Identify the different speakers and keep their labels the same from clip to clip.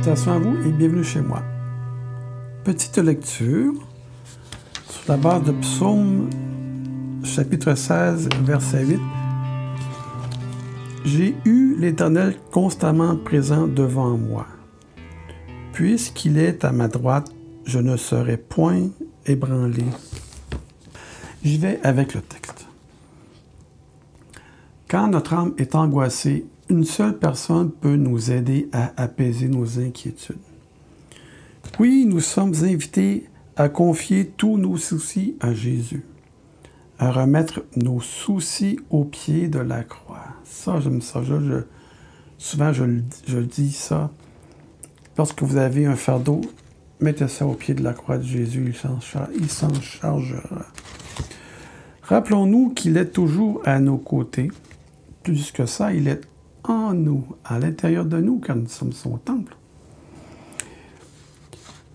Speaker 1: Salutations à vous et bienvenue chez moi. Petite lecture sur la base de Psaume chapitre 16, verset 8. J'ai eu l'Éternel constamment présent devant moi. Puisqu'il est à ma droite, je ne serai point ébranlé. J'y vais avec le texte. Quand notre âme est angoissée, une seule personne peut nous aider à apaiser nos inquiétudes. Oui, nous sommes invités à confier tous nos soucis à Jésus, à remettre nos soucis au pied de la croix. Ça, j'aime ça. Je, souvent, je, je dis ça. Lorsque vous avez un fardeau, mettez ça au pied de la croix de Jésus, il s'en chargera. Rappelons-nous qu'il est toujours à nos côtés. Plus que ça, il est en nous, à l'intérieur de nous, car nous sommes son temple.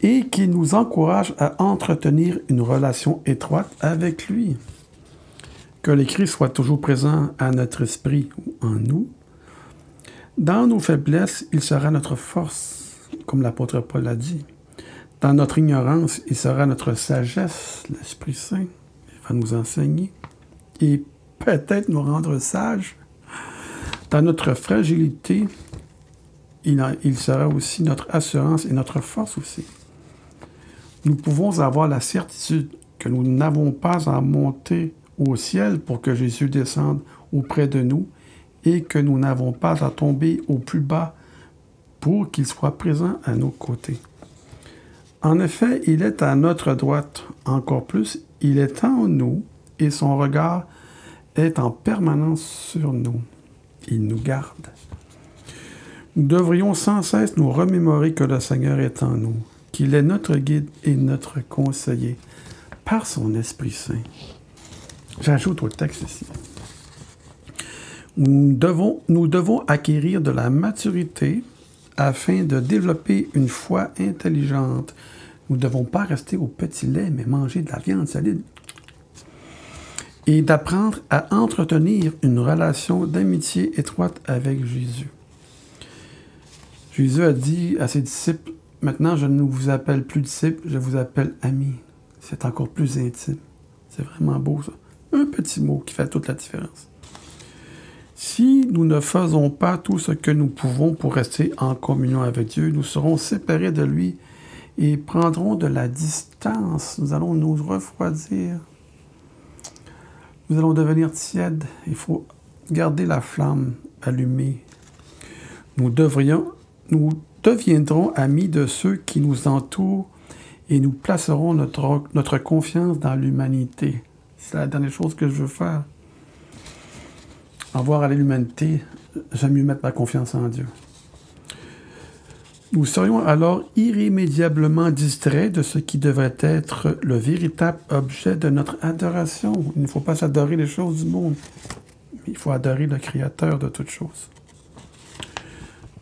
Speaker 1: Et qu'il nous encourage à entretenir une relation étroite avec lui. Que l'Écrit soit toujours présent à notre esprit ou en nous. Dans nos faiblesses, il sera notre force, comme l'apôtre Paul l'a dit. Dans notre ignorance, il sera notre sagesse, l'Esprit Saint. Il va nous enseigner et peut-être nous rendre sages dans notre fragilité, il, sera aussi notre assurance et notre force aussi. Nous pouvons avoir la certitude que nous n'avons pas à monter au ciel pour que Jésus descende auprès de nous et que nous n'avons pas à tomber au plus bas pour qu'il soit présent à nos côtés. En effet, il est à notre droite. Encore plus, il est en nous et son regard est en permanence sur nous il nous garde. Nous devrions sans cesse nous remémorer que le Seigneur est en nous, qu'il est notre guide et notre conseiller par son Esprit Saint. J'ajoute au texte ici. Nous devons, nous devons acquérir de la maturité afin de développer une foi intelligente. Nous ne devons pas rester au petit lait, mais manger de la viande solide et d'apprendre à entretenir une relation d'amitié étroite avec Jésus. Jésus a dit à ses disciples, Maintenant je ne vous appelle plus disciples, je vous appelle amis. C'est encore plus intime. C'est vraiment beau ça. Un petit mot qui fait toute la différence. Si nous ne faisons pas tout ce que nous pouvons pour rester en communion avec Dieu, nous serons séparés de lui et prendrons de la distance. Nous allons nous refroidir nous allons devenir tièdes. Il faut garder la flamme allumée. Nous, devrions, nous deviendrons amis de ceux qui nous entourent et nous placerons notre, notre confiance dans l'humanité. C'est la dernière chose que je veux faire. En voir à l'humanité, j'aime mieux mettre ma confiance en Dieu. Nous serions alors irrémédiablement distraits de ce qui devrait être le véritable objet de notre adoration. Il ne faut pas s'adorer les choses du monde, il faut adorer le Créateur de toutes choses.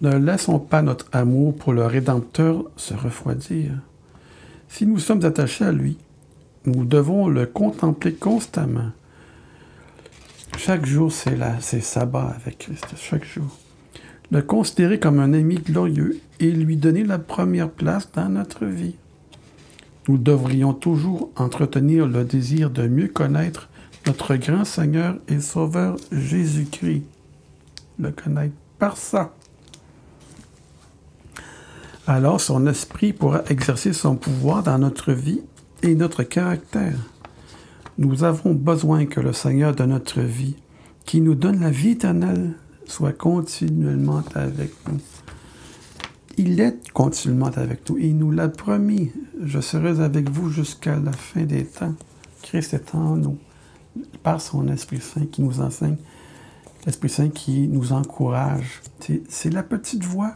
Speaker 1: Ne laissons pas notre amour pour le Rédempteur se refroidir. Si nous sommes attachés à lui, nous devons le contempler constamment. Chaque jour, c'est c'est sabbat avec Christ, chaque jour le considérer comme un ami glorieux et lui donner la première place dans notre vie. Nous devrions toujours entretenir le désir de mieux connaître notre grand Seigneur et Sauveur Jésus-Christ. Le connaître par ça. Alors son esprit pourra exercer son pouvoir dans notre vie et notre caractère. Nous avons besoin que le Seigneur de notre vie, qui nous donne la vie éternelle, soit continuellement avec nous. Il est continuellement avec nous. Il nous l'a promis. Je serai avec vous jusqu'à la fin des temps. Christ est en nous, par son Esprit Saint qui nous enseigne, l'Esprit Saint qui nous encourage. C'est la petite voix.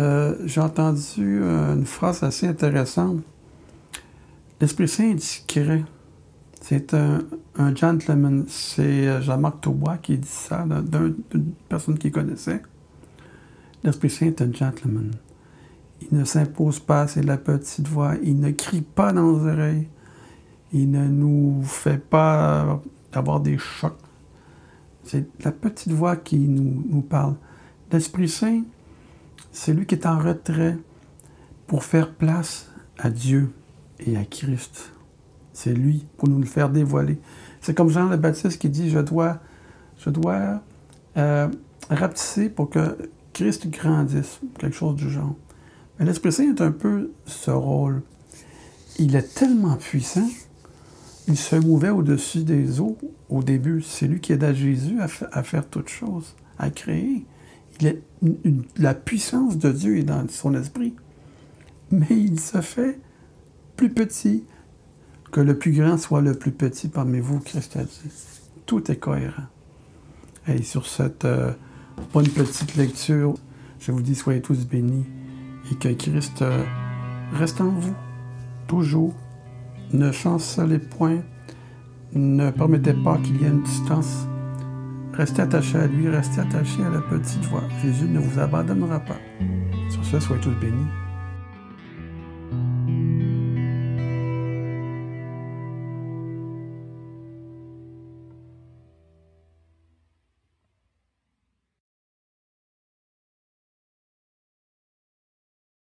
Speaker 1: Euh, j'ai entendu une phrase assez intéressante. L'Esprit Saint discret. C'est un, gentleman. C'est euh, Jean-Marc Taubois qui dit ça, d'une personne qu'il connaissait. L'Esprit Saint est un gentleman. Il ne s'impose pas, c'est la petite voix. Il ne crie pas dans nos oreilles. Il ne nous fait pas avoir des chocs. C'est la petite voix qui nous parle. L'Esprit Saint C'est lui qui est en retrait pour faire place à Dieu et à Christ. C'est lui pour nous le faire dévoiler. C'est comme Jean le Baptiste qui dit, je dois, je dois euh, rapetisser pour que Christ grandisse, quelque chose du genre. Mais l'Esprit Saint est un peu ce rôle. Il est tellement puissant, il se mouvait au-dessus des eaux au début. C'est lui qui aida Jésus à, faire toutes choses, à créer. La puissance de Dieu est dans son esprit. Mais il se fait plus petit, que le plus grand soit le plus petit parmi vous, Christ a dit. Tout est cohérent. Et sur cette euh, bonne petite lecture, je vous dis, soyez tous bénis et que Christ euh, reste en vous, toujours. Ne chancelez point, ne permettez pas qu'il y ait une distance. Restez attaché à lui, restez attaché à la petite voix. Jésus ne vous abandonnera pas. Sur ce, soyez tous bénis.